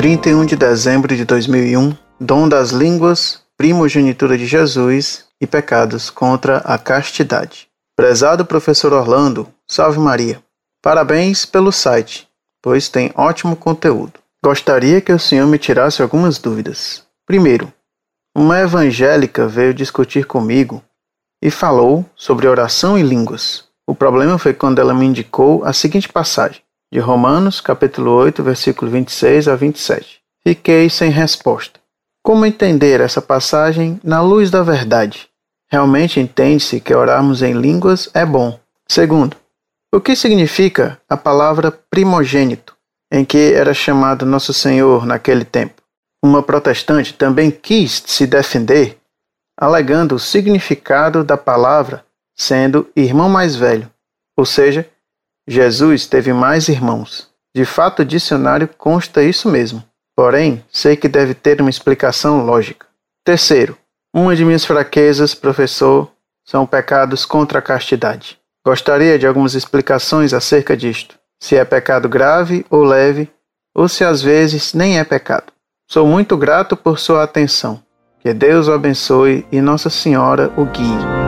31 de dezembro de 2001, dom das línguas, primogenitura de Jesus e pecados contra a castidade. Prezado professor Orlando, salve Maria. Parabéns pelo site, pois tem ótimo conteúdo. Gostaria que o senhor me tirasse algumas dúvidas. Primeiro, uma evangélica veio discutir comigo e falou sobre oração e línguas. O problema foi quando ela me indicou a seguinte passagem, de Romanos, capítulo 8, versículo 26 a 27. Fiquei sem resposta. Como entender essa passagem na luz da verdade? Realmente entende-se que orarmos em línguas é bom. Segundo, o que significa a palavra primogênito, em que era chamado Nosso Senhor naquele tempo? Uma protestante também quis se defender, alegando o significado da palavra sendo irmão mais velho, ou seja, Jesus teve mais irmãos. De fato, o dicionário consta isso mesmo. Porém, sei que deve ter uma explicação lógica. Terceiro, uma de minhas fraquezas, professor, são pecados contra a castidade. Gostaria de algumas explicações acerca disto. Se é pecado grave ou leve, ou se às vezes nem é pecado. Sou muito grato por sua atenção. Que Deus o abençoe e Nossa Senhora o guie.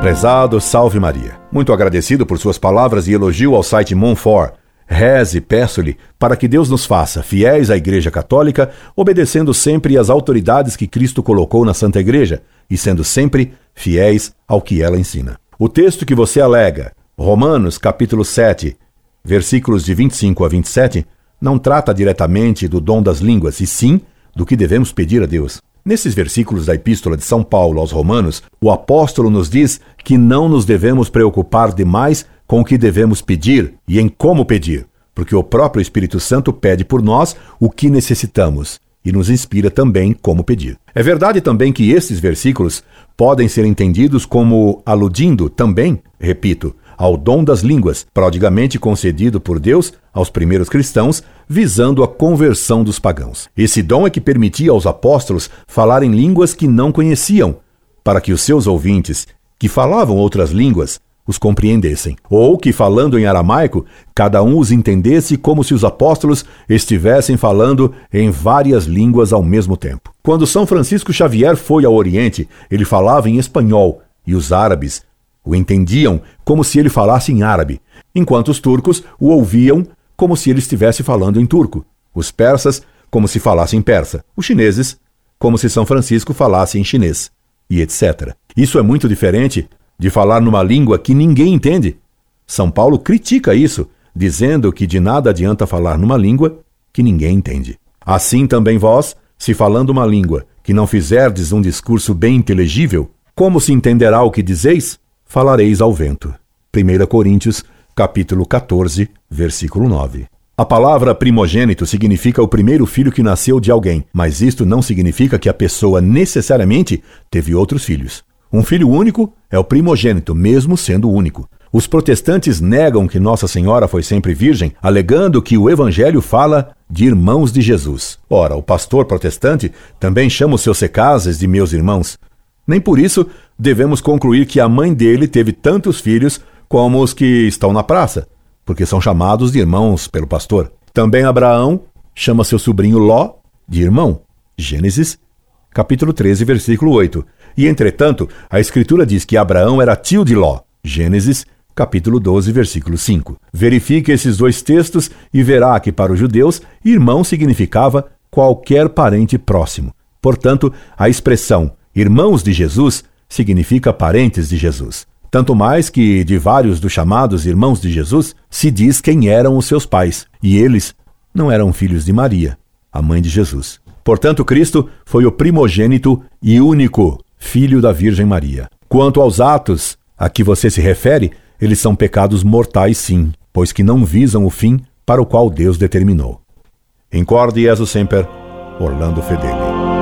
Prezado Salve Maria. Muito agradecido por suas palavras e elogio ao site Monfort. Reze, peço-lhe, para que Deus nos faça fiéis à Igreja Católica, obedecendo sempre às autoridades que Cristo colocou na Santa Igreja e sendo sempre fiéis ao que ela ensina. O texto que você alega, Romanos capítulo 7, versículos de 25 a 27, não trata diretamente do dom das línguas, e sim do que devemos pedir a Deus. Nesses versículos da Epístola de São Paulo aos Romanos, o apóstolo nos diz que não nos devemos preocupar demais com o que devemos pedir e em como pedir, porque o próprio Espírito Santo pede por nós o que necessitamos e nos inspira também como pedir. É verdade também que estes versículos podem ser entendidos como aludindo também, repito, ao dom das línguas, prodigamente concedido por Deus aos primeiros cristãos, visando a conversão dos pagãos. Esse dom é que permitia aos apóstolos falar em línguas que não conheciam, para que os seus ouvintes, que falavam outras línguas, os compreendessem, ou que, falando em aramaico, cada um os entendesse como se os apóstolos estivessem falando em várias línguas ao mesmo tempo. Quando São Francisco Xavier foi ao Oriente, ele falava em espanhol, e os árabes o entendiam como se ele falasse em árabe, enquanto os turcos o ouviam como se ele estivesse falando em turco, os persas como se falasse em persa, os chineses como se São Francisco falasse em chinês, e etc. Isso é muito diferente de falar numa língua que ninguém entende. São Paulo critica isso, dizendo que de nada adianta falar numa língua que ninguém entende. Assim também vós, se falando uma língua que não fizerdes um discurso bem inteligível, como se entenderá o que dizeis? Falareis ao vento. 1 Coríntios, capítulo 14, versículo 9. A palavra primogênito significa o primeiro filho que nasceu de alguém, mas isto não significa que a pessoa necessariamente teve outros filhos. Um filho único é o primogênito, mesmo sendo único. Os protestantes negam que Nossa Senhora foi sempre virgem, alegando que o Evangelho fala de irmãos de Jesus. Ora, o pastor protestante também chama os seus secazes de meus irmãos. Nem por isso devemos concluir que a mãe dele teve tantos filhos como os que estão na praça, porque são chamados de irmãos pelo pastor. Também Abraão chama seu sobrinho Ló de irmão. Gênesis, capítulo 13, versículo 8. E entretanto, a escritura diz que Abraão era tio de Ló. Gênesis, capítulo 12, versículo 5. Verifique esses dois textos e verá que para os judeus, irmão significava qualquer parente próximo. Portanto, a expressão irmãos de Jesus significa parentes de Jesus. Tanto mais que de vários dos chamados irmãos de Jesus se diz quem eram os seus pais, e eles não eram filhos de Maria, a mãe de Jesus. Portanto, Cristo foi o primogênito e único filho da Virgem Maria. Quanto aos atos a que você se refere, eles são pecados mortais, sim, pois que não visam o fim para o qual Deus determinou. Incorde Jesus Semper, Orlando Fedeli.